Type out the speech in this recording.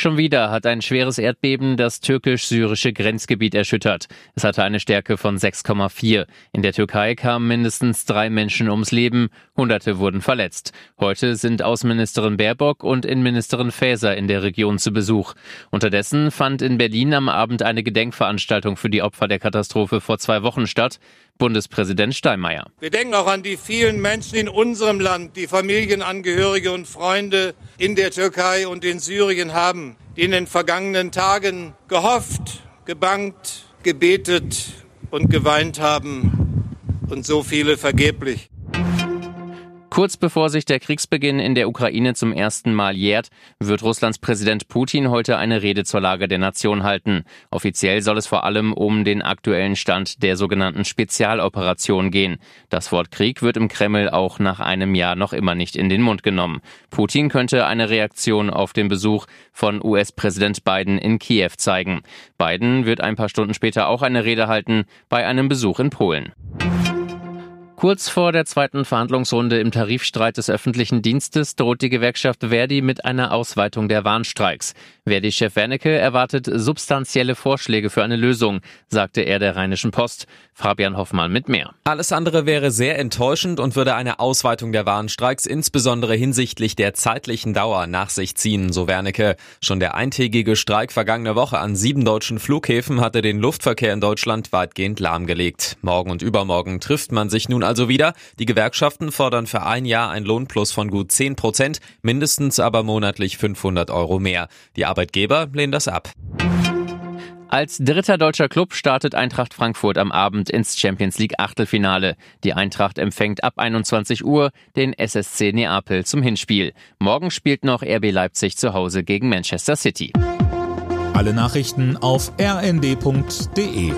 Schon wieder hat ein schweres Erdbeben das türkisch-syrische Grenzgebiet erschüttert. Es hatte eine Stärke von 6,4. In der Türkei kamen mindestens drei Menschen ums Leben, Hunderte wurden verletzt. Heute sind Außenministerin Baerbock und Innenministerin Faeser in der Region zu Besuch. Unterdessen fand in Berlin am Abend eine Gedenkveranstaltung für die Opfer der Katastrophe vor zwei Wochen statt. Bundespräsident Steinmeier. Wir denken auch an die vielen Menschen in unserem Land, die Familienangehörige und Freunde in der Türkei und in Syrien haben, die in den vergangenen Tagen gehofft, gebangt, gebetet und geweint haben und so viele vergeblich. Kurz bevor sich der Kriegsbeginn in der Ukraine zum ersten Mal jährt, wird Russlands Präsident Putin heute eine Rede zur Lage der Nation halten. Offiziell soll es vor allem um den aktuellen Stand der sogenannten Spezialoperation gehen. Das Wort Krieg wird im Kreml auch nach einem Jahr noch immer nicht in den Mund genommen. Putin könnte eine Reaktion auf den Besuch von US-Präsident Biden in Kiew zeigen. Biden wird ein paar Stunden später auch eine Rede halten bei einem Besuch in Polen. Kurz vor der zweiten Verhandlungsrunde im Tarifstreit des öffentlichen Dienstes droht die Gewerkschaft Verdi mit einer Ausweitung der Warnstreiks. Verdi-Chef Wernicke erwartet substanzielle Vorschläge für eine Lösung, sagte er der Rheinischen Post. Fabian Hoffmann mit mehr. Alles andere wäre sehr enttäuschend und würde eine Ausweitung der Warnstreiks insbesondere hinsichtlich der zeitlichen Dauer nach sich ziehen, so Wernicke. Schon der eintägige Streik vergangene Woche an sieben deutschen Flughäfen hatte den Luftverkehr in Deutschland weitgehend lahmgelegt. Morgen und übermorgen trifft man sich nun also wieder. Die Gewerkschaften fordern für ein Jahr ein Lohnplus von gut 10 Prozent, mindestens aber monatlich 500 Euro mehr. Die Arbeitgeber lehnen das ab. Als dritter deutscher Club startet Eintracht Frankfurt am Abend ins Champions League Achtelfinale. Die Eintracht empfängt ab 21 Uhr den SSC Neapel zum Hinspiel. Morgen spielt noch RB Leipzig zu Hause gegen Manchester City. Alle Nachrichten auf rnd.de